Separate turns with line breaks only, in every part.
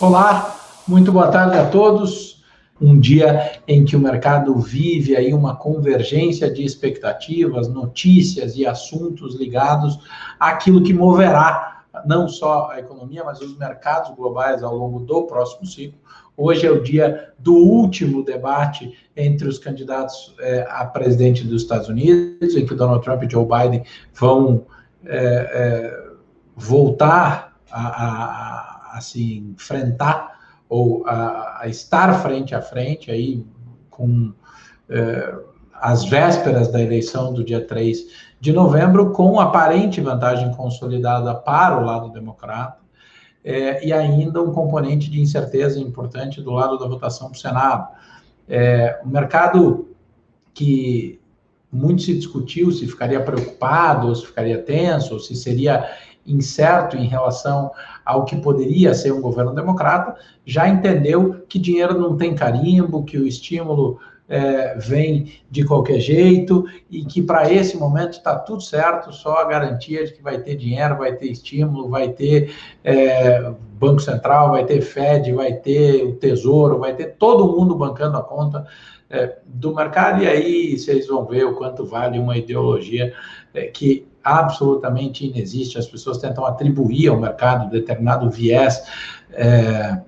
Olá, muito boa tarde a todos. Um dia em que o mercado vive aí uma convergência de expectativas, notícias e assuntos ligados àquilo que moverá não só a economia, mas os mercados globais ao longo do próximo ciclo. Hoje é o dia do último debate entre os candidatos é, a presidente dos Estados Unidos, em que Donald Trump e Joe Biden vão é, é, voltar a, a a se enfrentar ou a, a estar frente a frente aí com eh, as vésperas da eleição do dia 3 de novembro, com aparente vantagem consolidada para o lado democrata, eh, e ainda um componente de incerteza importante do lado da votação do Senado. Eh, o mercado que muito se discutiu se ficaria preocupado, ou se ficaria tenso, ou se seria incerto em relação ao que poderia ser um governo democrata, já entendeu que dinheiro não tem carimbo, que o estímulo é, vem de qualquer jeito e que para esse momento está tudo certo, só a garantia de que vai ter dinheiro, vai ter estímulo, vai ter é, Banco Central, vai ter Fed, vai ter o Tesouro, vai ter todo mundo bancando a conta é, do mercado, e aí vocês vão ver o quanto vale uma ideologia é, que absolutamente inexiste. As pessoas tentam atribuir ao mercado determinado viés é,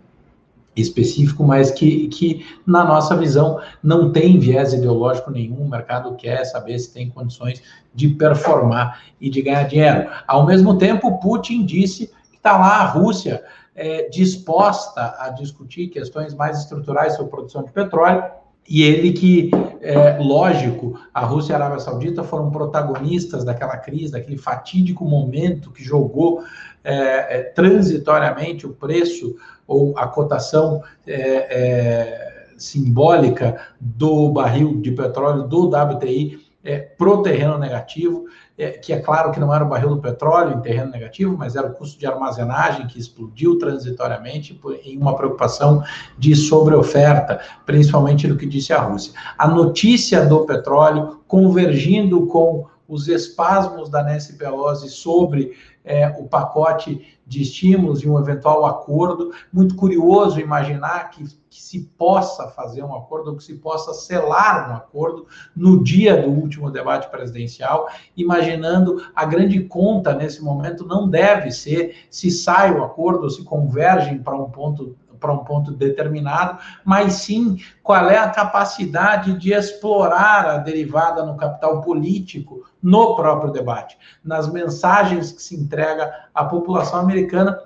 específico, mas que, que, na nossa visão, não tem viés ideológico nenhum. O mercado quer saber se tem condições de performar e de ganhar dinheiro. Ao mesmo tempo, Putin disse que está lá a Rússia é, disposta a discutir questões mais estruturais sobre produção de petróleo e ele que, é, lógico, a Rússia e a Arábia Saudita foram protagonistas daquela crise, daquele fatídico momento que jogou é, é, transitoriamente o preço ou a cotação é, é, simbólica do barril de petróleo do WTI é, pro terreno negativo é, que é claro que não era o barril do petróleo em terreno negativo, mas era o custo de armazenagem que explodiu transitoriamente por, em uma preocupação de sobreoferta, principalmente no que disse a Rússia. A notícia do petróleo convergindo com os espasmos da Nancy Pelosi sobre é, o pacote de estímulos e um eventual acordo. Muito curioso imaginar que, que, se possa fazer um acordo, ou que se possa selar um acordo no dia do último debate presidencial, imaginando a grande conta nesse momento não deve ser se sai o acordo ou se convergem para um ponto para um ponto determinado, mas sim qual é a capacidade de explorar a derivada no capital político no próprio debate, nas mensagens que se entrega à população americana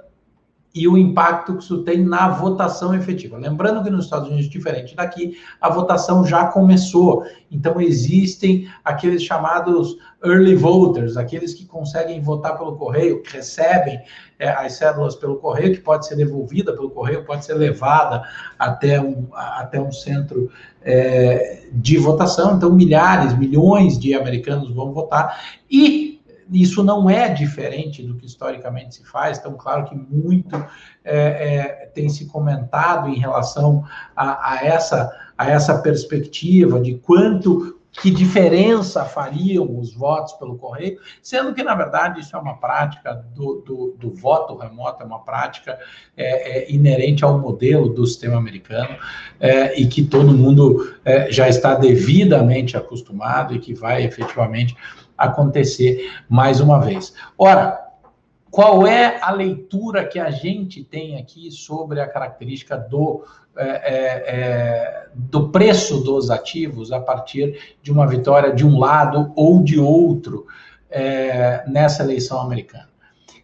e o impacto que isso tem na votação efetiva. Lembrando que nos Estados Unidos, diferente daqui, a votação já começou. Então, existem aqueles chamados early voters, aqueles que conseguem votar pelo correio, que recebem é, as cédulas pelo correio, que pode ser devolvida pelo correio, pode ser levada até um, até um centro é, de votação. Então, milhares, milhões de americanos vão votar. E isso não é diferente do que historicamente se faz, então, claro que muito é, é, tem se comentado em relação a, a, essa, a essa perspectiva de quanto que diferença fariam os votos pelo correio, sendo que, na verdade, isso é uma prática do, do, do voto remoto, é uma prática é, é, inerente ao modelo do sistema americano é, e que todo mundo é, já está devidamente acostumado e que vai efetivamente acontecer mais uma vez. Ora, qual é a leitura que a gente tem aqui sobre a característica do, é, é, é, do preço dos ativos a partir de uma vitória de um lado ou de outro é, nessa eleição americana?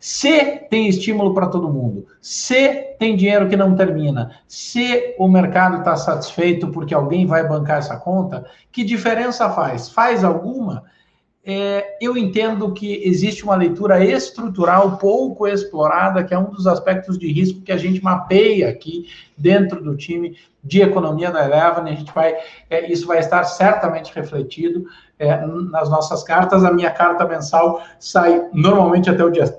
Se tem estímulo para todo mundo, se tem dinheiro que não termina, se o mercado está satisfeito porque alguém vai bancar essa conta, que diferença faz? Faz alguma? É, eu entendo que existe uma leitura estrutural pouco explorada, que é um dos aspectos de risco que a gente mapeia aqui dentro do time de economia da Eleven. A gente vai, é, isso vai estar certamente refletido é, nas nossas cartas. A minha carta mensal sai normalmente até o dia,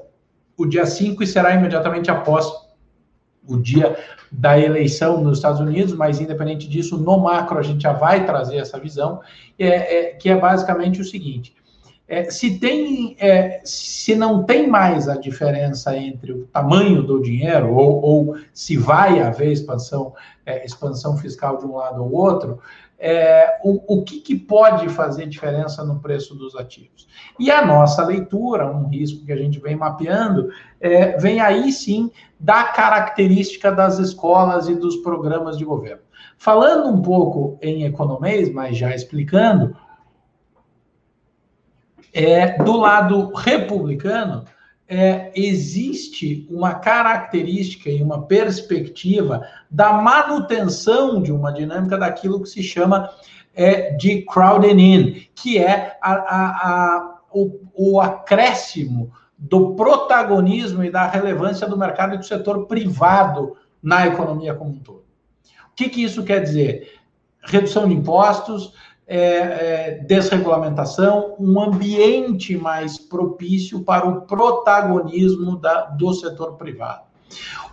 o dia 5 e será imediatamente após o dia da eleição nos Estados Unidos, mas independente disso, no macro a gente já vai trazer essa visão, é, é que é basicamente o seguinte: É, se tem, é, se não tem mais a diferença entre o tamanho do dinheiro ou, ou se vai haver expansão, é, expansão fiscal de um lado ou outro, é, o, o que, que, pode fazer diferença no preço dos ativos. E a nossa leitura, um risco que a gente vem mapeando, é, vem aí sim da característica das escolas e dos programas de governo. Falando um pouco em economês, mas já explicando, é, do lado republicano, é, existe uma característica e uma perspectiva da manutenção de uma dinâmica daquilo que se chama é, de crowding in, que é a, a, a, o, o acréscimo do protagonismo e da relevância do mercado e do setor privado na economia como um todo. O que, que isso quer dizer? Redução de impostos, é, é, desregulamentação, um ambiente mais propício para o protagonismo da, do setor privado.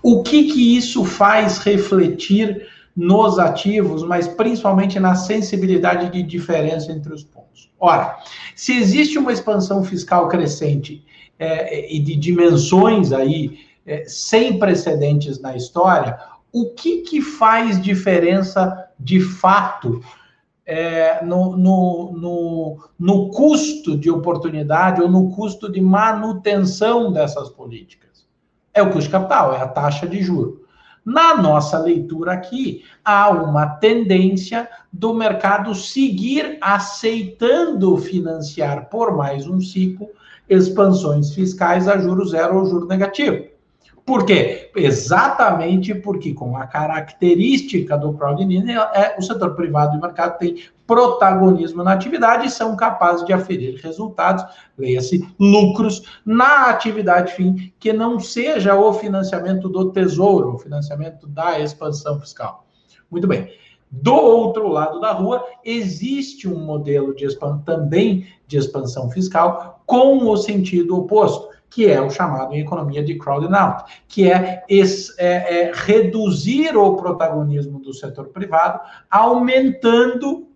O que, que isso faz refletir nos ativos, mas principalmente na sensibilidade de diferença entre os pontos? Ora, se existe uma expansão fiscal crescente é, e de dimensões aí é, sem precedentes na história, o que, que faz diferença de fato é, no, no, no, no custo de oportunidade ou no custo de manutenção dessas políticas. É o custo capital, é a taxa de juro. Na nossa leitura aqui, há uma tendência do mercado seguir aceitando financiar por mais um ciclo expansões fiscais a juro zero ou juro negativo. Por quê? Exatamente porque, com a característica do crowdfunding, é, o setor privado e mercado tem protagonismo na atividade e são capazes de aferir resultados, leia-se lucros, na atividade fim, que não seja o financiamento do tesouro, o financiamento da expansão fiscal. Muito bem. Do outro lado da rua, existe um modelo de também de expansão fiscal com o sentido oposto que é o chamado em economia de crowding out, que é, esse, é, é reduzir o protagonismo do setor privado, aumentando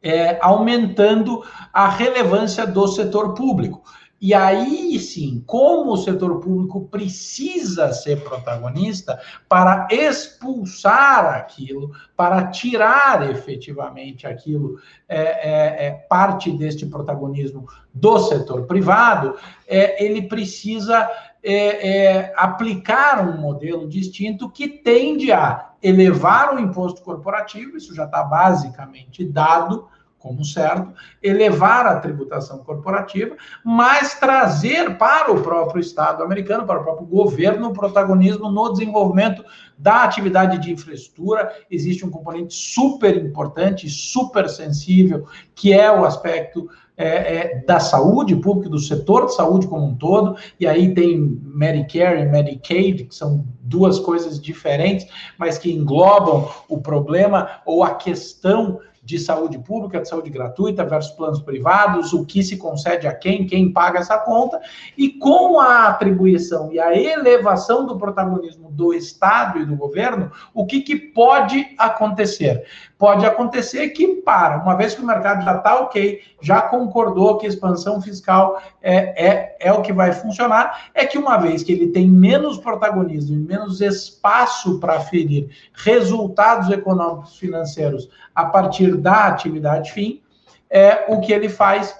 é, aumentando a relevância do setor público. E aí sim, como o setor público precisa ser protagonista para expulsar aquilo, para tirar efetivamente aquilo, é, é, é parte deste protagonismo do setor privado, é, ele precisa é, é, aplicar um modelo distinto que tende a elevar o imposto corporativo, isso já está basicamente dado como certo, elevar a tributação corporativa, mas trazer para o próprio Estado americano, para o próprio governo, o protagonismo no desenvolvimento da atividade de infraestrutura. Existe um componente super importante, super sensível, que é o aspecto é, é, da saúde pública, do setor de saúde como um todo, e aí tem Medicare e Medicaid, que são duas coisas diferentes, mas que englobam o problema ou a questão de saúde pública, de saúde gratuita versus planos privados, o que se concede a quem, quem paga essa conta, e com a atribuição e a elevação do protagonismo do Estado e do governo, o que, que pode acontecer? Pode acontecer que, para, uma vez que o mercado já está ok, já concordou que a expansão fiscal é, é, é o que vai funcionar, é que uma vez que ele tem menos protagonismo e menos espaço para ferir resultados econômicos financeiros a partir da atividade fim, é, o que ele faz,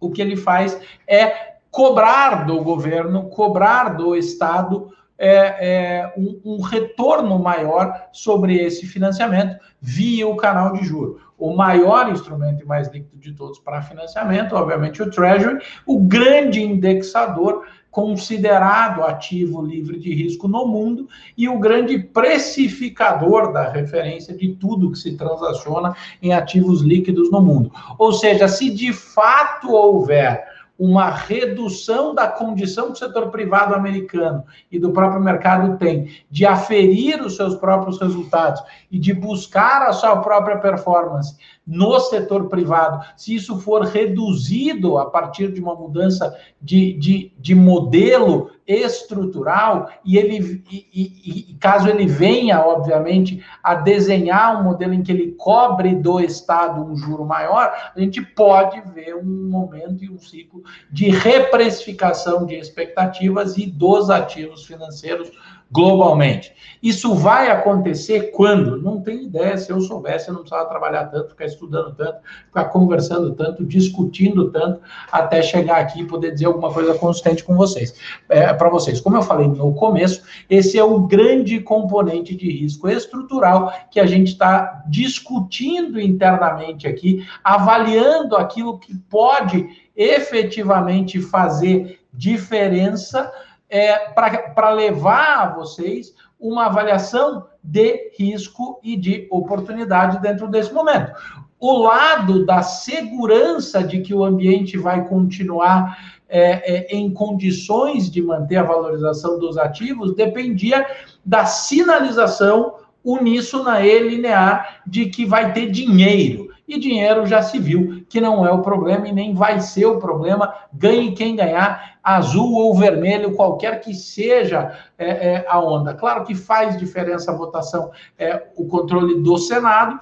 o que ele faz é cobrar do governo, cobrar do Estado é, é, um, um, retorno maior sobre esse financiamento via o canal de juro. O maior instrumento e mais líquido de todos para financiamento, obviamente, o Treasury, o grande indexador considerado ativo livre de risco no mundo e o grande precificador da referência de tudo que se transaciona em ativos líquidos no mundo. Ou seja, se de fato houver uma redução da condição que o setor privado americano e do próprio mercado tem de aferir os seus próprios resultados e de buscar a sua própria performance no setor privado, se isso for reduzido a partir de uma mudança de, de, de modelo estrutural e ele e, e, e, caso ele venha, obviamente, a desenhar um modelo em que ele cobre do Estado um juro maior, a gente pode ver um momento e um ciclo de reprecificação de expectativas e dos ativos financeiros globalmente. Isso vai acontecer quando? Não tenho ideia. Se eu soubesse, eu não precisava trabalhar tanto, ficar estudando tanto, ficar conversando tanto, discutindo tanto, até chegar aqui e poder dizer alguma coisa consistente com vocês. É, Para vocês, como eu falei no começo, esse é o grande componente de risco estrutural que a gente está discutindo internamente aqui, avaliando aquilo que pode efetivamente fazer diferença é, para levar a vocês uma avaliação de risco e de oportunidade dentro desse momento. O lado da segurança de que o ambiente vai continuar é, é, em condições de manter a valorização dos ativos dependia da sinalização uníssona e linear de que vai ter dinheiro. E dinheiro já se viu que não é o problema e nem vai ser o problema. Ganhe quem ganhar, azul ou vermelho, qualquer que seja é, é, a onda. Claro que faz diferença a votação, é, o controle do Senado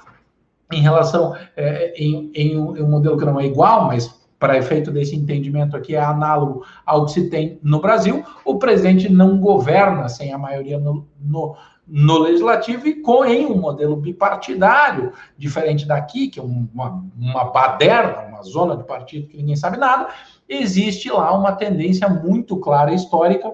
em relação é, em, em, um, em um modelo que não é igual, mas para efeito desse entendimento aqui, é análogo ao que se tem no Brasil. O presidente não governa sem a maioria no, no, no legislativo e com, em um modelo bipartidário, diferente daqui, que é uma, uma baderna, uma zona de partido que ninguém sabe nada, existe lá uma tendência muito clara histórica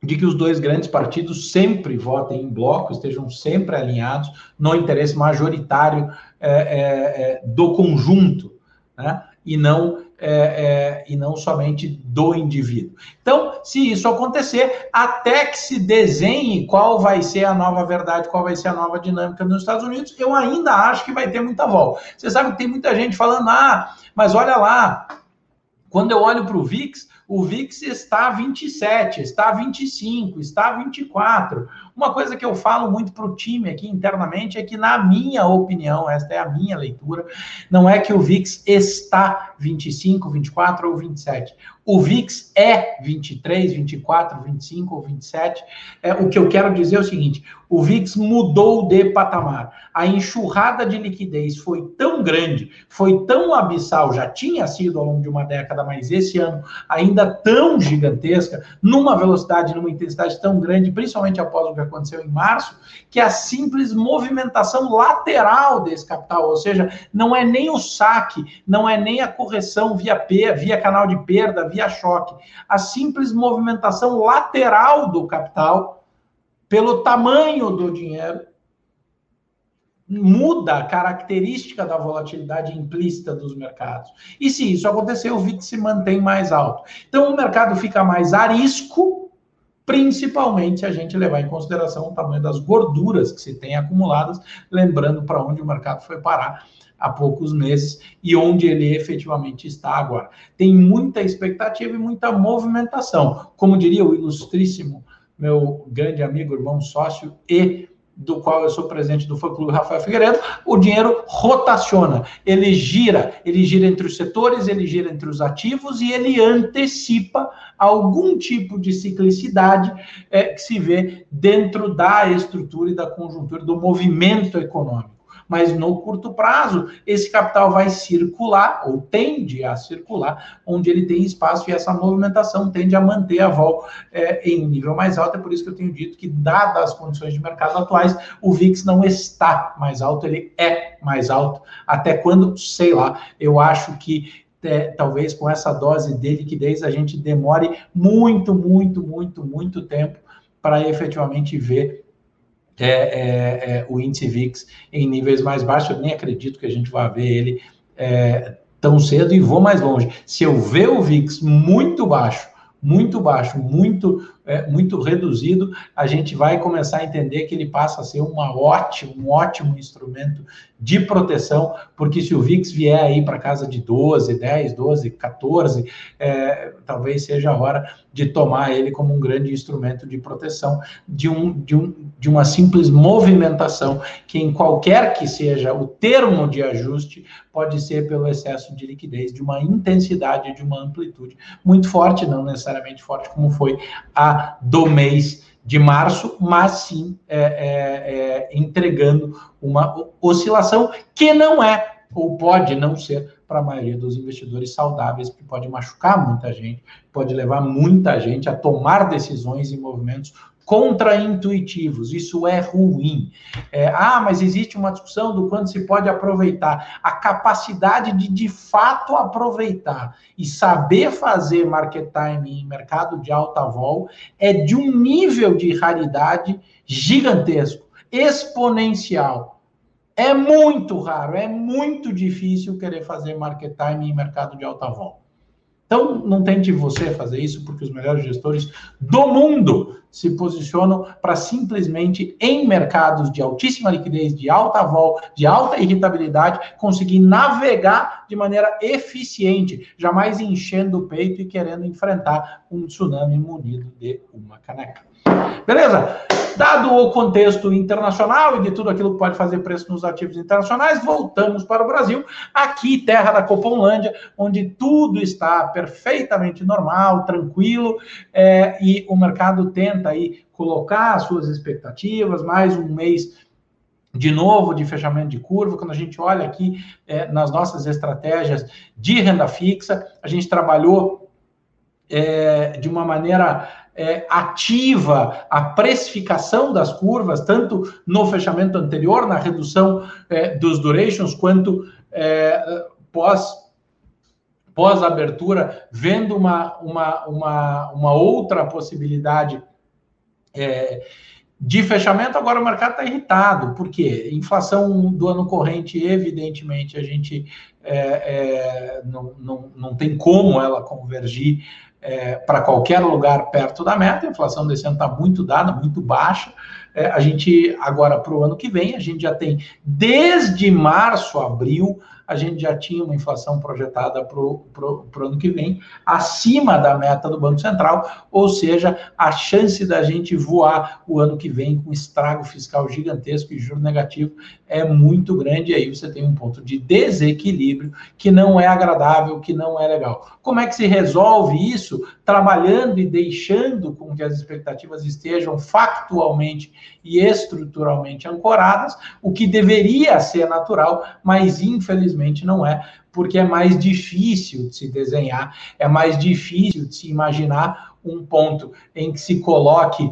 de que os dois grandes partidos sempre votem em bloco, estejam sempre alinhados no interesse majoritário é, é, do conjunto, né? e não é, é, e não somente do indivíduo. Então, se isso acontecer, até que se desenhe qual vai ser a nova verdade, qual vai ser a nova dinâmica nos Estados Unidos, eu ainda acho que vai ter muita volta. Você sabe que tem muita gente falando, ah, mas olha lá, quando eu olho para o VIX, o VIX está 27, está 25, está 24. Uma coisa que eu falo muito para o time aqui internamente é que, na minha opinião, esta é a minha leitura, não é que o VIX está 25, 24 ou 27. O VIX é 23, 24, 25 ou 27. É, o que eu quero dizer é o seguinte: o VIX mudou de patamar. A enxurrada de liquidez foi tão grande, foi tão abissal, já tinha sido ao longo de uma década, mas esse ano ainda tão gigantesca, numa velocidade, numa intensidade tão grande, principalmente após o aconteceu em março, que a simples movimentação lateral desse capital, ou seja, não é nem o saque, não é nem a correção via P, via canal de perda, via choque. A simples movimentação lateral do capital, pelo tamanho do dinheiro, muda a característica da volatilidade implícita dos mercados. E se isso acontecer, o VIX se mantém mais alto. Então o mercado fica mais arisco, principalmente se a gente levar em consideração o tamanho das gorduras que se tem acumuladas, lembrando para onde o mercado foi parar há poucos meses e onde ele efetivamente está agora. Tem muita expectativa e muita movimentação. Como diria o ilustríssimo meu grande amigo, irmão, sócio e do qual eu sou presidente do fã-clube Rafael Figueiredo, o dinheiro rotaciona, ele gira, ele gira entre os setores, ele gira entre os ativos e ele antecipa algum tipo de ciclicidade é, que se vê dentro da estrutura e da conjuntura do movimento econômico mas no curto prazo esse capital vai circular ou tende a circular onde ele tem espaço e essa movimentação tende a manter a vol é, em nível mais alto. É por isso que eu tenho dito que, dadas as condições de mercado atuais, o VIX não está mais alto, ele é mais alto. Até quando, sei lá, eu acho que é, talvez com essa dose de liquidez a gente demore muito, muito, muito, muito tempo para efetivamente ver é, é, é, o índice VIX em níveis mais baixos. Eu nem acredito que a gente vá ver ele é, tão cedo e vou mais longe. Se eu ver o VIX muito baixo, muito baixo, muito é, muito reduzido, a gente vai começar a entender que ele passa a ser uma um ótimo instrumento de proteção, porque se o VIX vier aí para casa de 12, 10, 12, 14, é, talvez seja a hora de tomar ele como um grande instrumento de proteção de, um, de, um, de uma simples movimentação, que em qualquer que seja o termo de ajuste, pode ser pelo excesso de liquidez, de uma intensidade, de uma amplitude muito forte, não necessariamente forte como foi a do mês de março, mas sim é, é, é, entregando uma oscilação que não é ou pode não ser para a maioria dos investidores saudáveis, que pode machucar muita gente, pode levar muita gente a tomar decisões e movimentos contraintuitivos, isso é ruim. É, ah, mas existe uma discussão do quanto se pode aproveitar. A capacidade de, de fato, aproveitar e saber fazer market time em mercado de alta vol é de um nível de raridade gigantesco, exponencial. É muito raro, é muito difícil querer fazer market time em mercado de alta vol. Então, não tente você fazer isso, porque os melhores gestores do mundo se posicionam para simplesmente, em mercados de altíssima liquidez, de alta vol, de alta irritabilidade, conseguir navegar de maneira eficiente, jamais enchendo o peito e querendo enfrentar um tsunami munido de uma caneca. Beleza? Dado o contexto internacional e de tudo aquilo que pode fazer preço nos ativos internacionais, voltamos para o Brasil, aqui, terra da Coponlândia, onde tudo está perfeitamente normal, tranquilo, é, e o mercado tenta aí colocar as suas expectativas, mais um mês de novo de fechamento de curva, quando a gente olha aqui é, nas nossas estratégias de renda fixa, a gente trabalhou é, de uma maneira é, ativa a precificação das curvas, tanto no fechamento anterior, na redução é, dos durations, quanto é, pós pós abertura, vendo uma, uma, uma, uma outra possibilidade é, de fechamento, agora o mercado está irritado. Por quê? Inflação do ano corrente, evidentemente, a gente é, é, não, não, não tem como ela convergir é, para qualquer lugar perto da meta. A inflação desse ano está muito dada, muito baixa. É, a gente, agora, para o ano que vem, a gente já tem, desde março, abril, a gente já tinha uma inflação projetada para o ano que vem acima da meta do Banco Central, ou seja, a chance da gente voar o ano que vem com estrago fiscal gigantesco e juro negativo é muito grande, e aí você tem um ponto de desequilíbrio que não é agradável, que não é legal. Como é que se resolve isso? Trabalhando e deixando com que as expectativas estejam factualmente e estruturalmente ancoradas, o que deveria ser natural, mas infelizmente não é, porque é mais difícil de se desenhar, é mais difícil de se imaginar um ponto em que se coloque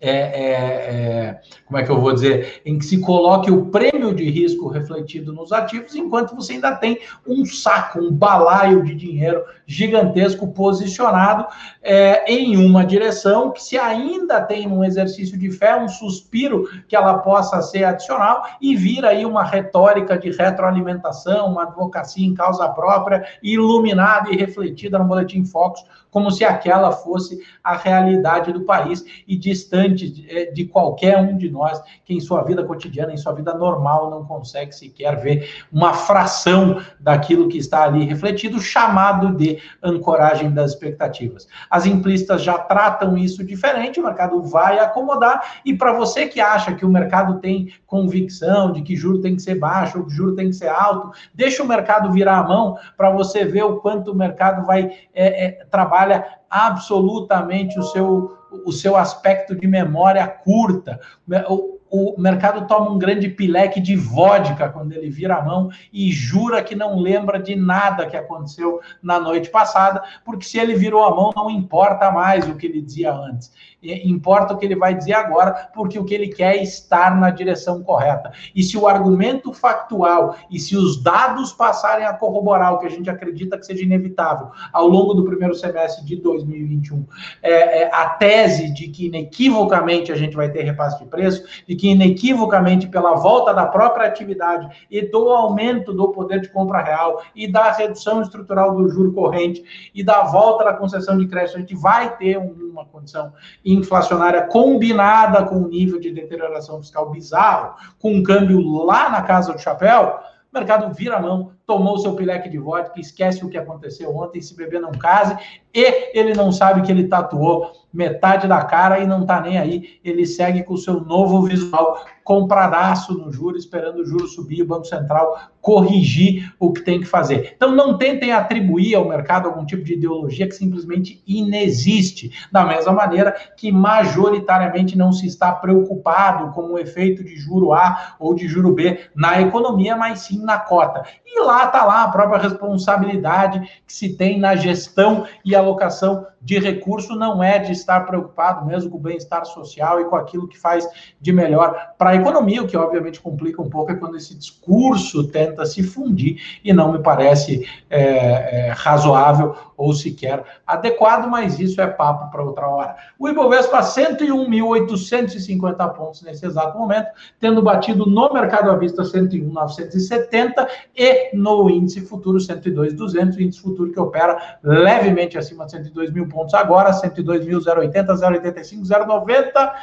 é, é, é, como é que eu vou dizer, em que se coloque o prêmio de risco refletido nos ativos, enquanto você ainda tem um saco, um balaio de dinheiro gigantesco posicionado é, em uma direção que se ainda tem um exercício de fé, um suspiro que ela possa ser adicional e vira aí uma retórica de retroalimentação, uma advocacia em causa própria, iluminada e refletida no Boletim Focus, como se aquela fosse a realidade do país e distante de, é, de qualquer um de nós que em sua vida cotidiana, em sua vida normal, não consegue sequer ver uma fração daquilo que está ali refletido, chamado de ancoragem das expectativas. As implícitas já tratam isso diferente, o mercado vai acomodar, e para você que acha que o mercado tem convicção de que juro tem que ser baixo, que juro tem que ser alto, deixa o mercado virar a mão para você ver o quanto o mercado vai é, é, trabalha absolutamente o seu o seu aspecto de memória curta. O, o mercado toma um grande pileque de vodka quando ele vira a mão e jura que não lembra de nada que aconteceu na noite passada, porque se ele virou a mão, não importa mais o que ele dizia antes. Importa o que ele vai dizer agora, porque o que ele quer é estar na direção correta. E se o argumento factual e se os dados passarem a corroborar o que a gente acredita que seja inevitável ao longo do primeiro semestre de 2021, é, é, a tese de que inequivocamente a gente vai ter repasse de preço, de que inequivocamente pela volta da própria atividade e do aumento do poder de compra real e da redução estrutural do juro corrente e da volta da concessão de crédito, a gente vai ter uma condição inflacionária combinada com um nível de deterioração fiscal bizarro, com um câmbio lá na casa do chapéu, o mercado vira a mão, tomou seu pileque de vodka, esquece o que aconteceu ontem, se beber não case, e ele não sabe que ele tatuou metade da cara e não está nem aí. Ele segue com o seu novo visual compradaço no juro, esperando o juro subir, o Banco Central corrigir o que tem que fazer. Então, não tentem atribuir ao mercado algum tipo de ideologia que simplesmente inexiste, da mesma maneira que majoritariamente não se está preocupado com o efeito de juro A ou de juro B na economia, mas sim na cota. E lá está lá a própria responsabilidade que se tem na gestão e alocação de recurso, não é de estar preocupado mesmo com o bem-estar social e com aquilo que faz de melhor para a economia, o que obviamente complica um pouco é quando esse discurso tenta se fundir e não me parece é, é, razoável ou sequer adequado, mas isso é papo para outra hora. O Ibovespa 101.850 pontos nesse exato momento, tendo batido no mercado à vista 101.970 e no índice futuro 102.200, índice futuro que opera levemente acima de 102 mil pontos agora, 102.080, 085, 090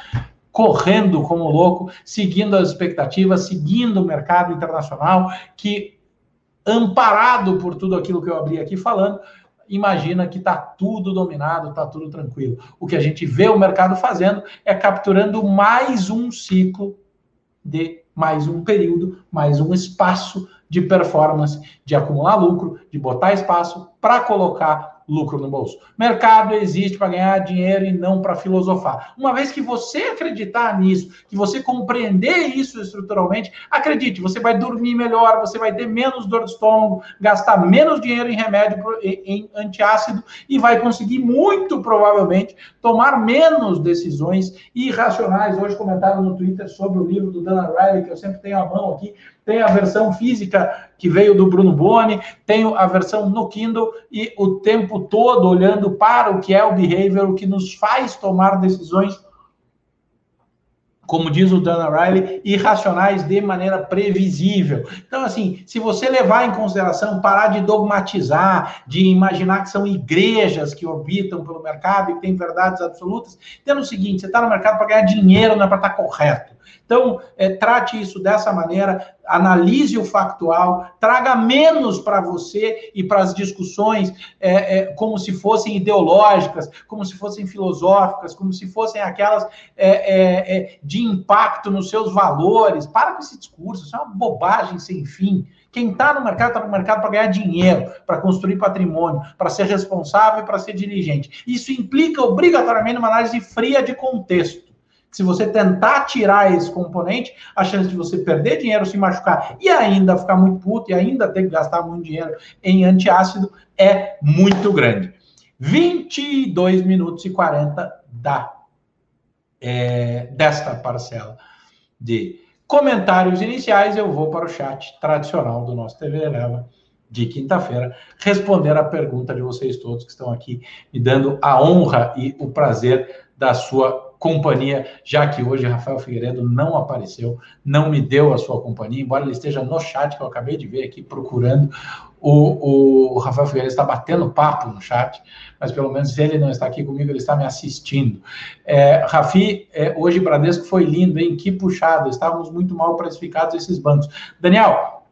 correndo como louco, seguindo as expectativas, seguindo o mercado internacional, que, amparado por tudo aquilo que eu abri aqui falando, imagina que está tudo dominado, está tudo tranquilo. O que a gente vê o mercado fazendo é capturando mais um ciclo de mais um período, mais um espaço de performance, de acumular lucro, de botar espaço para colocar lucro no bolso. Mercado existe para ganhar dinheiro e não para filosofar. Uma vez que você acreditar nisso, que você compreender isso estruturalmente, acredite, você vai dormir melhor, você vai ter menos dor de estômago, gastar menos dinheiro em remédio, em antiácido e vai conseguir muito provavelmente tomar menos decisões irracionais. Hoje comentaram no Twitter sobre o livro do Dana Riley, que eu sempre tenho a mão aqui, tem a versão física que veio do Bruno Boni, tenho a versão no Kindle e o tempo todo olhando para o que é o behavior, o que nos faz tomar decisões como diz o Dana Riley, irracionais de maneira previsível. Então, assim, se você levar em consideração, parar de dogmatizar, de imaginar que são igrejas que orbitam pelo mercado e que têm verdades absolutas, tendo o seguinte: você está no mercado para ganhar dinheiro, não é para estar tá correto. Então, é, trate isso dessa maneira, analise o factual, traga menos para você e para as discussões é, é, como se fossem ideológicas, como se fossem filosóficas, como se fossem aquelas é, é, é, de impacto nos seus valores. Para com esse discurso, isso é uma bobagem sem fim. Quem está no mercado, está no mercado para ganhar dinheiro, para construir patrimônio, para ser responsável e para ser diligente. Isso implica obrigatoriamente uma análise fria de contexto. Se você tentar tirar esse componente, a chance de você perder dinheiro, se machucar e ainda ficar muito puto e ainda ter que gastar muito dinheiro em antiácido é muito grande. 22 minutos e 40 da, é, desta parcela de comentários iniciais. Eu vou para o chat tradicional do nosso TV Eleva de quinta-feira, responder a pergunta de vocês todos que estão aqui, me dando a honra e o prazer da sua companhia, já que hoje Rafael Figueiredo não apareceu, não me deu a sua companhia, embora ele esteja no chat que eu acabei de ver aqui procurando. O, o Rafael Figueiredo está batendo papo no chat, mas pelo menos ele não está aqui comigo, ele está me assistindo. É, Rafi, é, hoje Bradesco foi lindo, hein? Que puxado, estávamos muito mal precificados esses bancos. Daniel,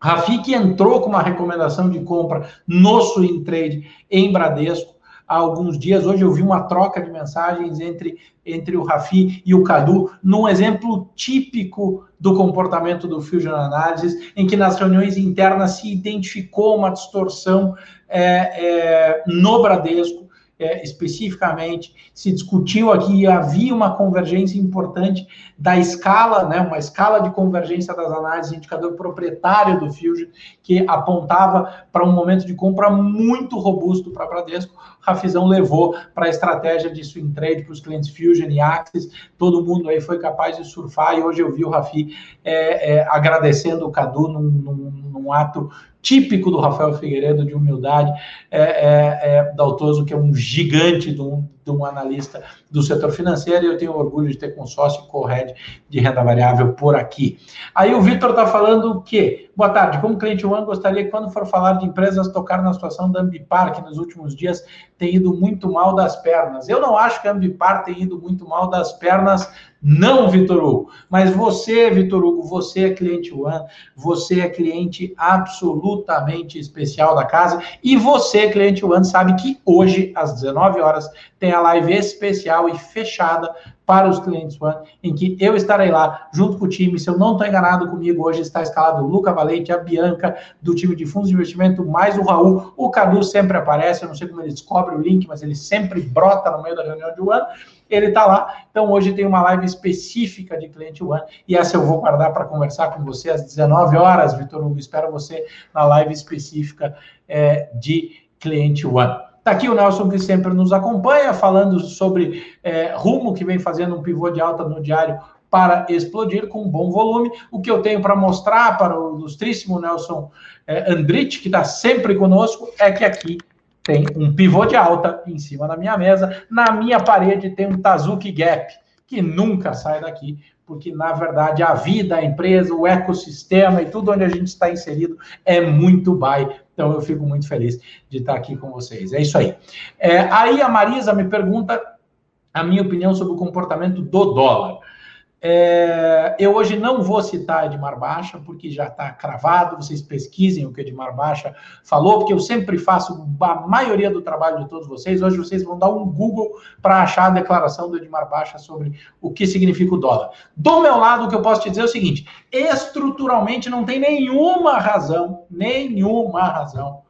Rafi que entrou com uma recomendação de compra no swing trade em Bradesco, há alguns dias. Hoje eu vi uma troca de mensagens entre, entre o Rafi e o Cadu, num exemplo típico do comportamento do Fusion Analysis, em que nas reuniões internas se identificou uma distorção é, é, no Bradesco é, especificamente, se discutiu aqui, havia uma convergência importante da escala, né, uma escala de convergência das análises, indicador proprietário do Fusion, que apontava para um momento de compra muito robusto para a Bradesco. Rafizão levou para a estratégia de swing trade para os clientes Fusion e Axis, todo mundo aí foi capaz de surfar, e hoje eu vi o Rafi é, é, agradecendo o Cadu num, num, num ato típico do Rafael Figueiredo de humildade, é, é, é Daltoso, que é um gigante de um, de um analista do setor financeiro, e eu tenho orgulho de ter consórcio Corred de renda variável por aqui. Aí o Vitor está falando o quê? Boa tarde, como cliente One, gostaria que quando for falar de empresas, tocar na situação da Ambipar, que nos últimos dias tem ido muito mal das pernas. Eu não acho que a Ambipar tenha ido muito mal das pernas, não, Vitor Hugo. Mas você, Vitor Hugo, você é cliente One, você é cliente absolutamente especial da casa, e você, cliente One, sabe que hoje, às 19 horas, tem a live especial e fechada para os clientes One, em que eu estarei lá junto com o time. Se eu não estou enganado comigo, hoje está escalado o Luca Valente, a Bianca, do time de fundos de investimento, mais o Raul. O Cadu sempre aparece, eu não sei como ele descobre o link, mas ele sempre brota no meio da reunião de One. Ele está lá. Então, hoje tem uma live específica de cliente One, e essa eu vou guardar para conversar com você às 19 horas, Vitor Hugo. Espero você na live específica é, de cliente One. Está aqui o Nelson, que sempre nos acompanha, falando sobre é, rumo que vem fazendo um pivô de alta no diário para explodir com um bom volume. O que eu tenho para mostrar para o ilustríssimo Nelson é, Andrich, que está sempre conosco, é que aqui tem um pivô de alta em cima da minha mesa. Na minha parede tem um Tazuki Gap, que nunca sai daqui, porque na verdade a vida, a empresa, o ecossistema e tudo onde a gente está inserido é muito buy então eu fico muito feliz de estar aqui com vocês. É isso aí. É, aí a Marisa me pergunta a minha opinião sobre o comportamento do dólar. É, eu hoje não vou citar Edmar Baixa, porque já está cravado, vocês pesquisem o que Edmar Baixa falou, porque eu sempre faço a maioria do trabalho de todos vocês. Hoje vocês vão dar um Google para achar a declaração do Edmar Baixa sobre o que significa o dólar. Do meu lado, o que eu posso te dizer é o seguinte: estruturalmente não tem nenhuma razão, nenhuma razão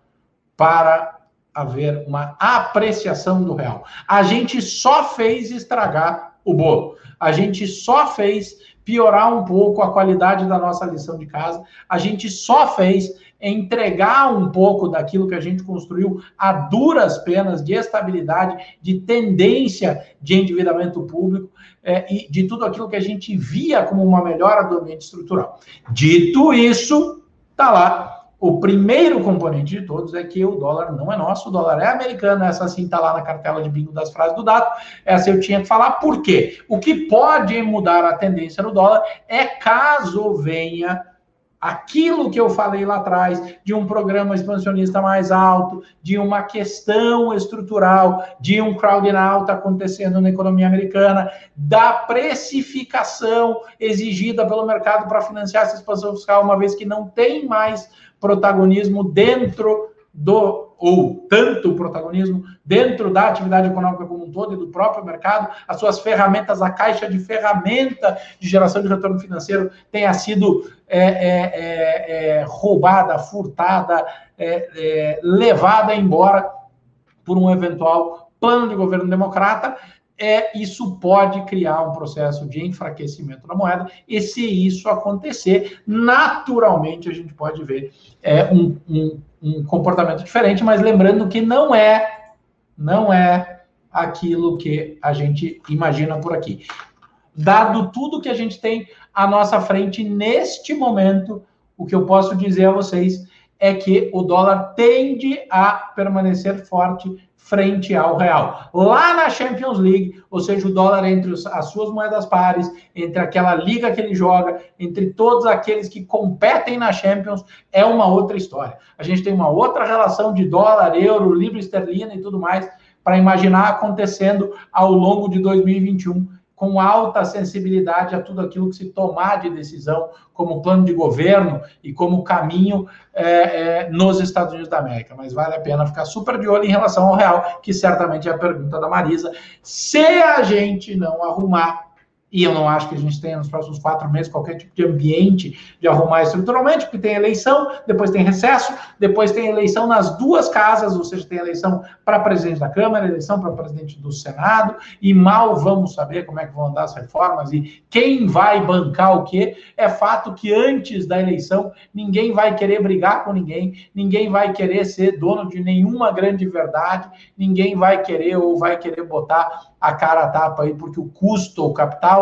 para haver uma apreciação do real. A gente só fez estragar o bolo a gente só fez piorar um pouco a qualidade da nossa lição de casa, a gente só fez entregar um pouco daquilo que a gente construiu a duras penas de estabilidade, de tendência de endividamento público é, e de tudo aquilo que a gente via como uma melhora do ambiente estrutural. Dito isso, tá lá o primeiro componente de todos é que o dólar não é nosso, o dólar é americano, essa sim está lá na cartela de bingo das frases do dado, essa eu tinha que falar, por quê? O que pode mudar a tendência no dólar é caso venha aquilo que eu falei lá atrás, de um programa expansionista mais alto, de uma questão estrutural, de um crowding out acontecendo na economia americana, da precificação exigida pelo mercado para financiar essa expansão fiscal, uma vez que não tem mais protagonismo dentro do, ou tanto protagonismo dentro da atividade econômica como um todo e do próprio mercado, as suas ferramentas, a caixa de ferramenta de geração de retorno financeiro tenha sido é, é, é, é roubada, furtada, é, é, levada embora por um eventual plano de governo democrata, é, isso pode criar um processo de enfraquecimento da moeda, e se isso acontecer, naturalmente a gente pode ver é, um, um, um comportamento diferente, mas lembrando que não é, não é aquilo que a gente imagina por aqui. Dado tudo que a gente tem à nossa frente neste momento, o que eu posso dizer a vocês é que o dólar tende a permanecer forte frente ao real. Lá na Champions League, ou seja, o dólar entre as suas moedas pares, entre aquela liga que ele joga, entre todos aqueles que competem na Champions, é uma outra história. A gente tem uma outra relação de dólar, euro, libra esterlina e tudo mais para imaginar acontecendo ao longo de 2021 com alta sensibilidade a tudo aquilo que se tomar de decisão como plano de governo e como caminho é, é, nos Estados Unidos da América. Mas vale a pena ficar super de olho em relação ao real, que certamente é a pergunta da Marisa. Se a gente não arrumar e eu não acho que a gente tenha nos próximos quatro meses qualquer tipo de ambiente de arrumar estruturalmente, porque tem eleição, depois tem recesso, depois tem eleição nas duas casas, ou seja, tem eleição para presidente da Câmara, eleição para presidente do Senado, e mal vamos saber como é que vão andar as reformas e quem vai bancar o quê. É fato que antes da eleição ninguém vai querer brigar com ninguém, ninguém vai querer ser dono de nenhuma grande verdade, ninguém vai querer ou vai querer botar a cara a tapa aí, porque o custo, o capital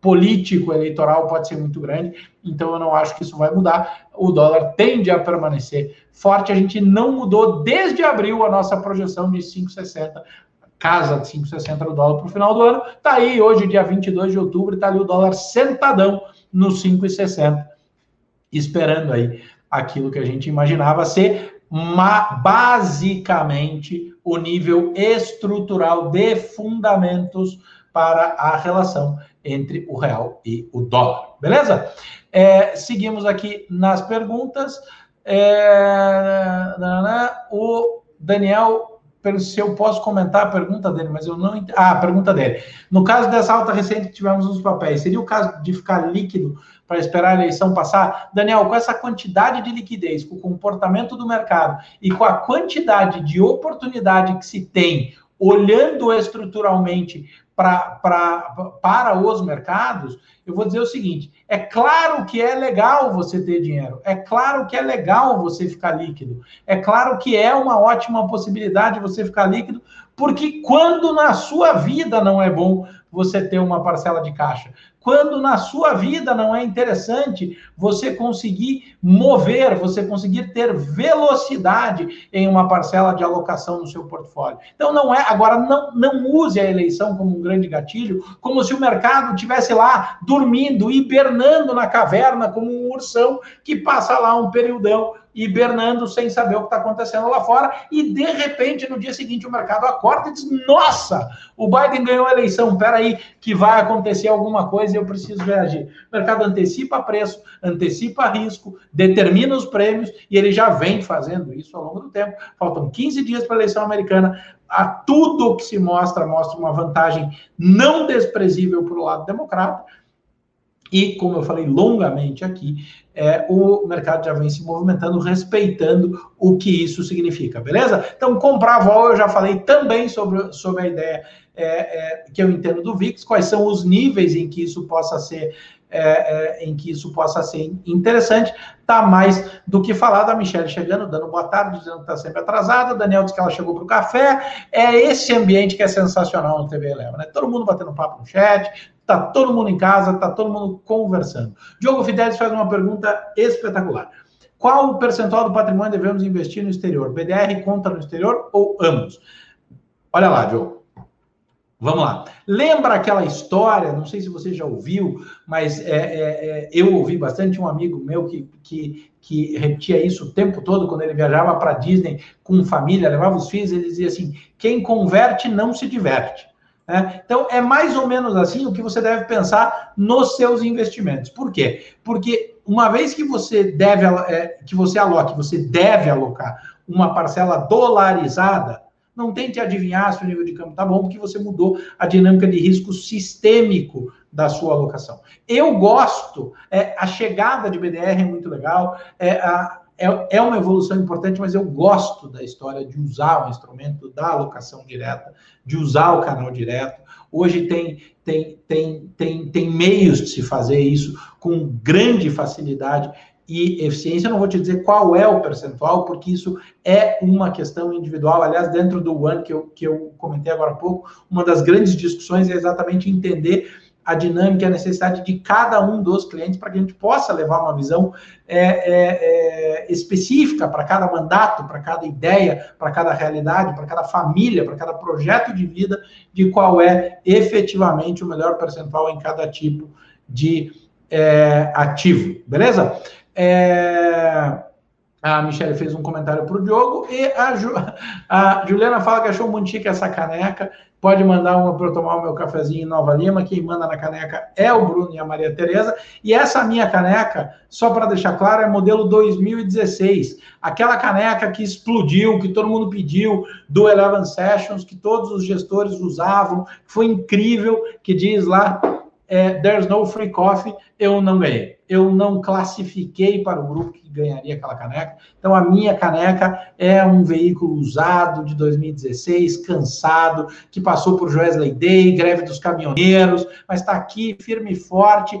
político eleitoral pode ser muito grande, então eu não acho que isso vai mudar. O dólar tende a permanecer forte. A gente não mudou desde abril a nossa projeção de 5,60 casa de 5,60 do dólar para o final do ano. Está aí hoje, dia 22 de outubro, está ali o dólar sentadão no 5,60, esperando aí aquilo que a gente imaginava ser basicamente o nível estrutural de fundamentos para a relação entre o real e o dólar. Beleza? É, seguimos aqui nas perguntas. É, o Daniel se eu posso comentar a pergunta dele, mas eu não. Ah, a pergunta dele. No caso dessa alta recente que tivemos nos papéis, seria o caso de ficar líquido para esperar a eleição passar? Daniel, com essa quantidade de liquidez, com o comportamento do mercado e com a quantidade de oportunidade que se tem, olhando estruturalmente pra, pra, para os mercados, eu vou dizer o seguinte: é claro que é legal você ter dinheiro, é claro que é legal você ficar líquido, é claro que é uma ótima possibilidade você ficar líquido, porque quando na sua vida não é bom você ter uma parcela de caixa, quando na sua vida não é interessante você conseguir mover, você conseguir ter velocidade em uma parcela de alocação no seu portfólio. Então não é, agora não, não use a eleição como um grande gatilho, como se o mercado tivesse lá dormindo, hibernando na caverna como um ursão que passa lá um período hibernando sem saber o que está acontecendo lá fora, e de repente, no dia seguinte, o mercado acorda e diz: Nossa, o Biden ganhou a eleição, peraí, que vai acontecer alguma coisa e eu preciso reagir. O mercado antecipa preço, antecipa risco, determina os prêmios, e ele já vem fazendo isso ao longo do tempo. Faltam 15 dias para a eleição americana. A tudo que se mostra, mostra uma vantagem não desprezível para o lado democrata e, como eu falei longamente aqui, é, o mercado já vem se movimentando, respeitando o que isso significa, beleza? Então, comprar vol, eu já falei também sobre, sobre a ideia é, é, que eu entendo do VIX, quais são os níveis em que isso possa ser é, é, em que isso possa ser interessante. Tá mais do que falar da Michelle chegando, dando boa tarde, dizendo que está sempre atrasada. Daniel disse que ela chegou para o café. É esse ambiente que é sensacional no TV Leva, né? Todo mundo batendo papo no chat, tá todo mundo em casa, tá todo mundo conversando. Diogo Fidelis faz uma pergunta espetacular. Qual o percentual do patrimônio devemos investir no exterior? BDR conta no exterior ou ambos? Olha lá, Diogo. Vamos lá. Lembra aquela história? Não sei se você já ouviu, mas é, é, é, eu ouvi bastante um amigo meu que, que, que repetia isso o tempo todo quando ele viajava para Disney com família, levava os filhos, ele dizia assim: quem converte não se diverte. Né? Então, é mais ou menos assim o que você deve pensar nos seus investimentos. Por quê? Porque uma vez que você deve, é, que você aloque, você deve alocar uma parcela dolarizada, não tente adivinhar se o nível de câmbio está bom, porque você mudou a dinâmica de risco sistêmico da sua alocação. Eu gosto, é, a chegada de BDR é muito legal, é, a, é, é uma evolução importante, mas eu gosto da história de usar o instrumento da alocação direta, de usar o canal direto. Hoje tem, tem, tem, tem, tem meios de se fazer isso com grande facilidade e eficiência. Eu não vou te dizer qual é o percentual, porque isso é uma questão individual. Aliás, dentro do One, que eu, que eu comentei agora há pouco, uma das grandes discussões é exatamente entender a dinâmica e a necessidade de cada um dos clientes para que a gente possa levar uma visão é, é, é, específica para cada mandato, para cada ideia, para cada realidade, para cada família, para cada projeto de vida, de qual é efetivamente o melhor percentual em cada tipo de é, ativo, beleza? É, a Michelle fez um comentário para o Diogo e a, Ju, a, Juliana fala que achou muito chique essa caneca. Pode mandar uma para eu tomar o meu cafezinho em Nova Lima. Quem manda na caneca é o Bruno e a Maria Tereza. E essa minha caneca, só para deixar claro, é modelo 2016. Aquela caneca que explodiu, que todo mundo pediu, do Eleven Sessions, que todos os gestores usavam, foi incrível, que diz lá é, There's no free coffee, eu não ganhei. Eu não classifiquei para o grupo que ganharia aquela caneca. Então, a minha caneca é um veículo usado de 2016, cansado, que passou por Joesley Day, greve dos caminhoneiros, mas está aqui firme e forte,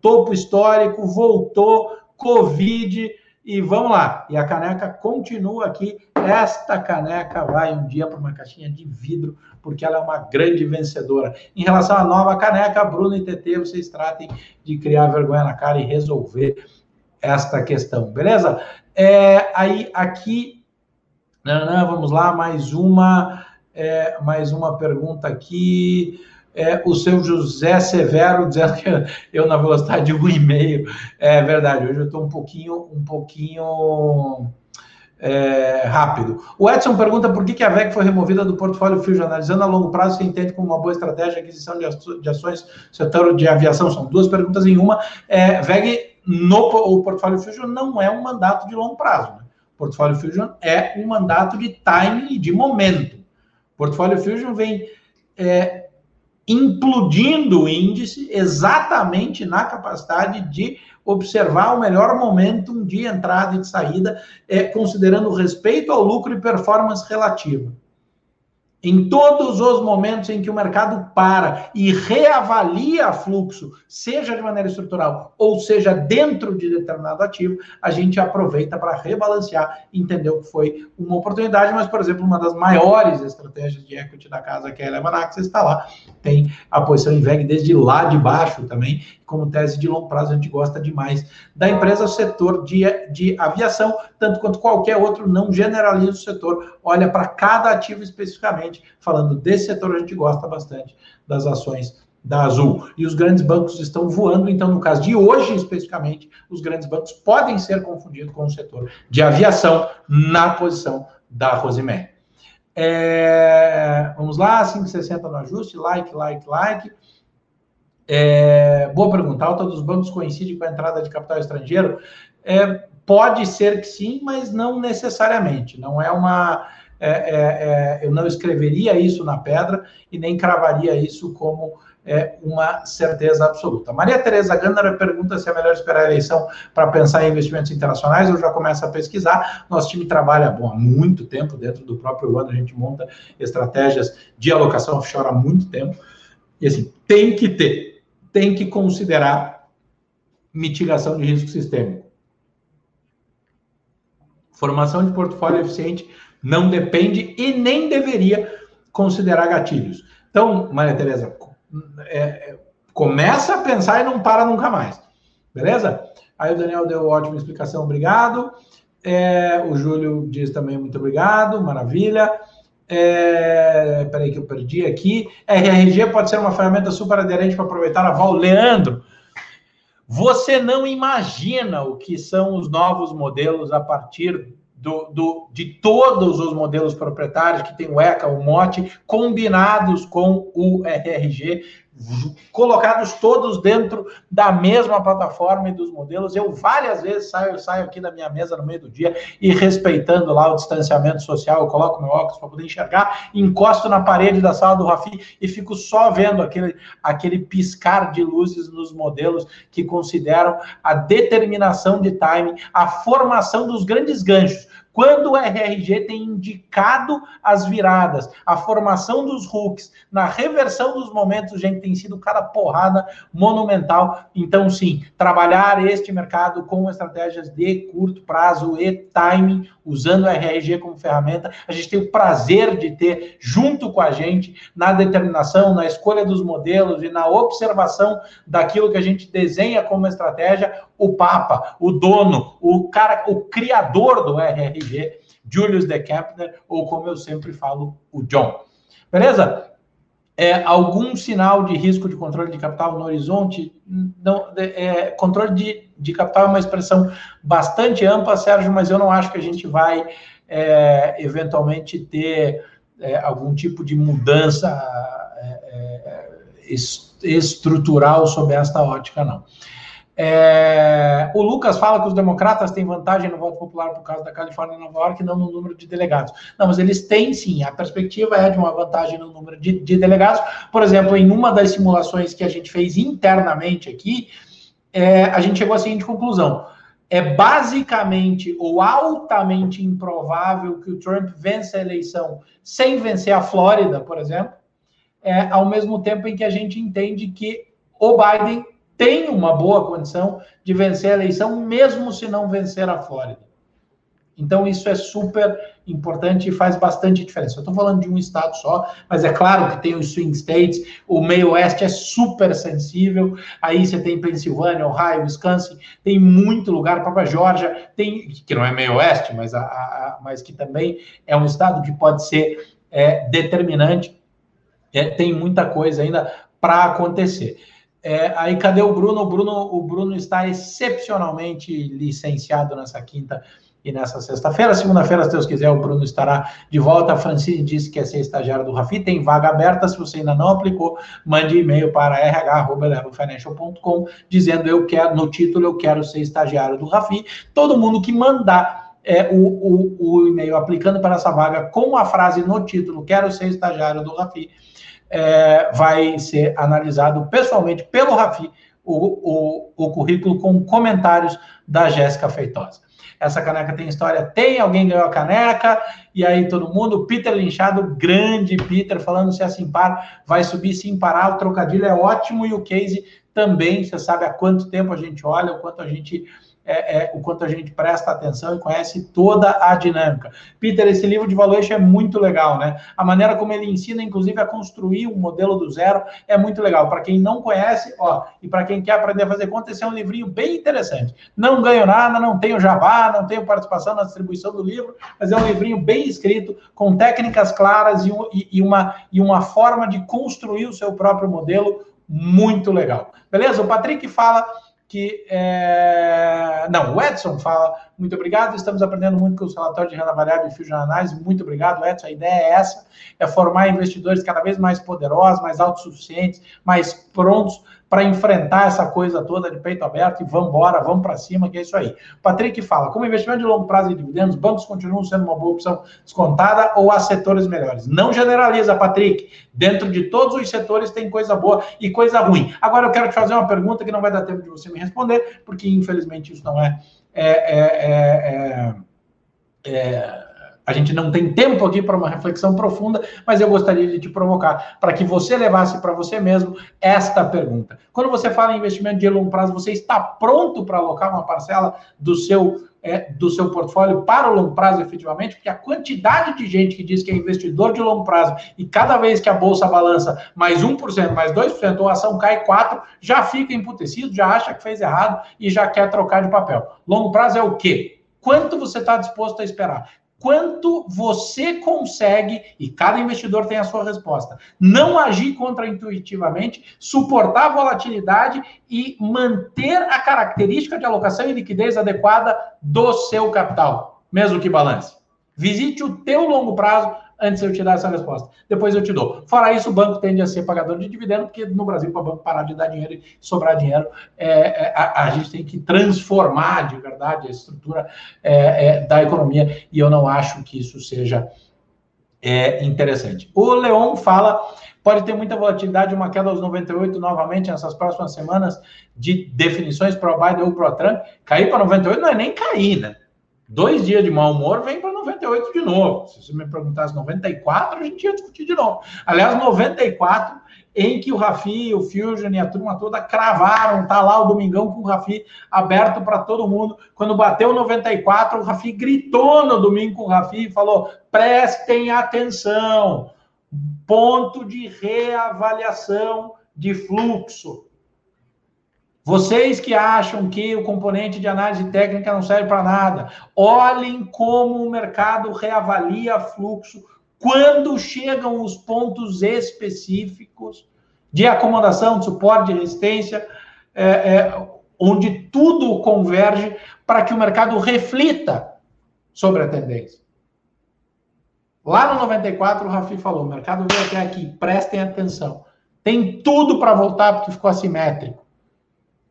topo histórico, voltou, Covid, e vamos lá. E a caneca continua aqui. Esta caneca vai um dia para uma caixinha de vidro porque ela é uma grande vencedora. Em relação à nova caneca, Bruno e TT, vocês tratem de criar vergonha na cara e resolver esta questão, beleza? É, aí, aqui, não, não, vamos lá, mais uma, é, mais uma pergunta aqui. É, o seu José Severo dizendo que eu na velocidade de um e meio. É verdade, hoje eu estou um pouquinho, um pouquinho é, rápido. O Edson pergunta por que, a VEG foi removida do portfólio Fusion. Analisando a longo prazo, você entende como uma boa estratégia a aquisição de ações setor de aviação? São duas perguntas em uma. É, VEG no o portfólio Fusion não é um mandato de longo prazo. Né? Portfólio Fusion é um mandato de time, de momento. Portfólio Fusion vem é, implodindo o índice exatamente na capacidade de observar o melhor momento de entrada e de saída, é, considerando respeito ao lucro e performance relativa. Em todos os momentos em que o mercado para e reavalia fluxo, seja de maneira estrutural ou seja dentro de determinado ativo, a gente aproveita para rebalancear, entender o que foi uma oportunidade, mas, por exemplo, uma das maiores estratégias de equity da casa, que é a Elevanax, está lá, tem a posição em VEG desde lá de baixo também, como tese de longo prazo, a gente gosta demais da empresa, setor de, de aviação, tanto quanto qualquer outro, não generaliza o setor, olha para cada ativo especificamente. Falando desse setor, a gente gosta bastante das ações da Azul. E os grandes bancos estão voando, então, no caso de hoje, especificamente, os grandes bancos podem ser confundidos com o setor de aviação na posição da Rosemary. É, vamos lá, 5,60 no ajuste, like, like, like. É, boa pergunta. A alta dos bancos coincide com a entrada de capital estrangeiro? É, pode ser que sim, mas não necessariamente. Não é uma. É, é, é eu não escreveria isso na pedra e nem cravaria isso como é, uma certeza absoluta. Maria Tereza Gandara pergunta se é melhor esperar a eleição para pensar em investimentos internacionais. Eu já começo a pesquisar. Nosso time trabalha bom, há muito tempo dentro do próprio ano, a gente monta estratégias de alocação offshore há muito tempo. E assim, tem que ter tem que considerar mitigação de risco sistêmico. Formação de portfólio eficiente não depende e nem deveria considerar gatilhos. Então, Maria Tereza, é, é, começa a pensar e não para nunca mais. Beleza? Aí o Daniel deu ótima explicação, obrigado. É, o Júlio diz também muito obrigado, maravilha. É, peraí que eu perdi aqui. RRG pode ser uma ferramenta super aderente para aproveitar a Val. Leandro, você não imagina o que são os novos modelos a partir do, do, de todos os modelos proprietários que tem o ECA, o MOT, combinados com o RRG colocados todos dentro da mesma plataforma e dos modelos. Eu várias vezes saio, saio aqui da minha mesa no meio do dia e respeitando lá o distanciamento social, eu coloco meu óculos para poder enxergar, encosto na parede da sala do Rafi e fico só vendo aquele, aquele piscar de luzes nos modelos que consideram a determinação de timing, a formação dos grandes ganchos quando o RRG tem indicado as viradas, a formação dos hooks, na reversão dos momentos, gente, tem sido cada porrada monumental. Então, sim, trabalhar este mercado com estratégias de curto prazo e timing, usando o RRG como ferramenta. A gente tem o prazer de ter junto com a gente na determinação, na escolha dos modelos e na observação daquilo que a gente desenha como estratégia, o Papa, o dono, o cara, o criador do RRG, Julius de Kempner, ou como eu sempre falo, o John. Beleza? É, algum sinal de risco de controle de capital no horizonte? Não, é, controle de, de capital é uma expressão bastante ampla, Sérgio, mas eu não acho que a gente vai é, eventualmente ter é, algum tipo de mudança é, é, estrutural sob esta ótica, não. É, o Lucas fala que os democratas têm vantagem no voto popular por causa da Califórnia e Nova York, não no número de delegados. Não, mas eles têm sim. A perspectiva é de uma vantagem no número de, de delegados. Por exemplo, em uma das simulações que a gente fez internamente aqui, é, a gente chegou à seguinte conclusão: é basicamente ou altamente improvável que o Trump vença a eleição sem vencer a Flórida, por exemplo, é, ao mesmo tempo em que a gente entende que o Biden tem uma boa condição de vencer a eleição, mesmo se não vencer a Flórida. Então, isso é super importante e faz bastante diferença. Eu estou falando de um estado só, mas é claro que tem os swing states, o meio oeste é super sensível, aí você tem Pensilvânia, Ohio, Wisconsin, tem muito lugar, a própria Georgia, tem, que não é meio oeste, mas, a, a, mas que também é um estado que pode ser é, determinante, é, tem muita coisa ainda para acontecer. É, aí cadê o Bruno? O Bruno, o Bruno está excepcionalmente licenciado nessa quinta e nessa sexta-feira. Segunda-feira, se Deus quiser, o Bruno estará de volta. A Francine disse que é ser estagiário do Rafi. Tem vaga aberta. Se você ainda não aplicou, mande e-mail para rh.financial.com dizendo eu quero, no título, eu quero ser estagiário do Rafi. Todo mundo que mandar é, o, o, o e-mail aplicando para essa vaga com a frase no título, quero ser estagiário do Rafi, é, vai ser analisado pessoalmente pelo Rafi o, o, o currículo com comentários da Jéssica Feitosa. Essa caneca tem história, tem alguém ganhou a caneca, e aí todo mundo, Peter linchado, grande Peter, falando se assim par, vai subir sem parar, o trocadilho é ótimo, e o case também, você sabe há quanto tempo a gente olha, o quanto a gente é, é, o quanto a gente presta atenção e conhece toda a dinâmica. Peter, esse livro de valuation é muito legal, né? A maneira como ele ensina, inclusive, a construir um modelo do zero é muito legal. Para quem não conhece, ó, e para quem quer aprender a fazer conta, esse é um livrinho bem interessante. Não ganho nada, não tenho jabá, não tenho participação na distribuição do livro, mas é um livrinho bem escrito, com técnicas claras e, e, e uma, e uma forma de construir o seu próprio modelo muito legal. Beleza? O Patrick fala que é... não, o Edson fala, muito obrigado, estamos aprendendo muito com os relatórios de renda variável e fio de análise, muito obrigado, Edson, a ideia é essa, é formar investidores cada vez mais poderosos, mais autossuficientes, mais prontos para enfrentar essa coisa toda de peito aberto e vamos embora, vamos para cima, que é isso aí. Patrick fala, como investimento de longo prazo e dividendos, bancos continuam sendo uma boa opção descontada ou há setores melhores? Não generaliza, Patrick. Dentro de todos os setores tem coisa boa e coisa ruim. Agora eu quero te fazer uma pergunta que não vai dar tempo de você me responder, porque infelizmente isso não é, é, é, é, é a gente não tem tempo aqui para uma reflexão profunda, mas eu gostaria de te provocar para que você levasse para você mesmo esta pergunta. Quando você fala em investimento de longo prazo, você está pronto para alocar uma parcela do seu é, do seu portfólio para o longo prazo, efetivamente, porque a quantidade de gente que diz que é investidor de longo prazo e cada vez que a bolsa balança mais 1%, mais 2%, ou a ação cai 4%, já fica emputecido, já acha que fez errado e já quer trocar de papel. Longo prazo é o quê? Quanto você está disposto a esperar? Quanto você consegue, e cada investidor tem a sua resposta, não agir contraintuitivamente, suportar a volatilidade e manter a característica de alocação e liquidez adequada do seu capital, mesmo que balance. Visite o teu longo prazo antes eu te dar essa resposta. Depois eu te dou. Fora isso, o banco tende a ser pagador de dividendo, porque no Brasil, para o banco parar de dar dinheiro e sobrar dinheiro, é, é, a, a, gente tem que transformar de verdade a estrutura é, é da economia, e eu não acho que isso seja é, interessante. O Leon fala. Pode ter muita volatilidade, uma queda aos 98 novamente nessas próximas semanas de definições para o Biden ou para o Trump. Cair para 98 não é nem cair, né? Dois dias de mau humor vem para 98 de novo. Se você me perguntasse 94, a gente ia discutir de novo. Aliás, 94, em que o Rafi, o Fusion e a turma toda cravaram, tá lá o Domingão com o Rafi aberto para todo mundo. Quando bateu 94, o Rafi gritou no domingo com o Rafi e falou: prestem atenção, ponto de reavaliação de fluxo. Vocês que acham que o componente de análise técnica não serve para nada, olhem como o mercado reavalia fluxo quando chegam os pontos específicos de acomodação, de suporte, de resistência, é, é, onde tudo converge para que o mercado reflita sobre a tendência. Lá no 94, o Rafi falou: o mercado veio até aqui, prestem atenção. Tem tudo para voltar porque ficou assimétrico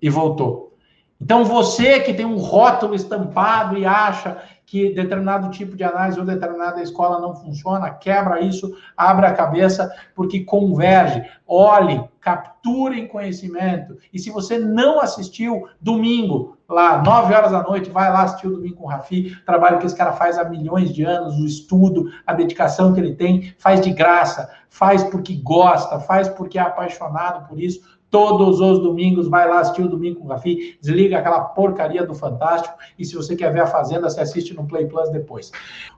e voltou. Então, você que tem um rótulo estampado e acha que determinado tipo de análise ou determinada escola não funciona, quebra isso, abre a cabeça, porque converge. Olhe, capturem conhecimento. E se você não assistiu, domingo, lá, 9 horas da noite, vai lá assistir o Domingo com o Rafi, trabalho que esse cara faz há milhões de anos, o estudo, a dedicação que ele tem, faz de graça, faz porque gosta, faz porque é apaixonado por isso Todos os domingos, vai lá assistir o Domingo com o Rafi, desliga aquela porcaria do Fantástico e se você quer ver a Fazenda, você assiste no Play Plus depois.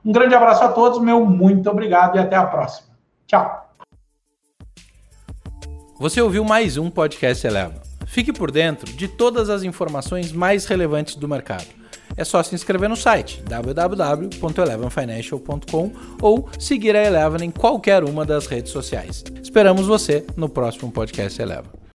Um grande abraço a todos, meu muito obrigado e até a próxima. Tchau.
Você ouviu mais um podcast Eleva. Fique por dentro de todas as informações mais relevantes do mercado. É só se inscrever no site www.elevenfinancial.com ou seguir a Eleven em qualquer uma das redes sociais. Esperamos você no próximo podcast Eleva.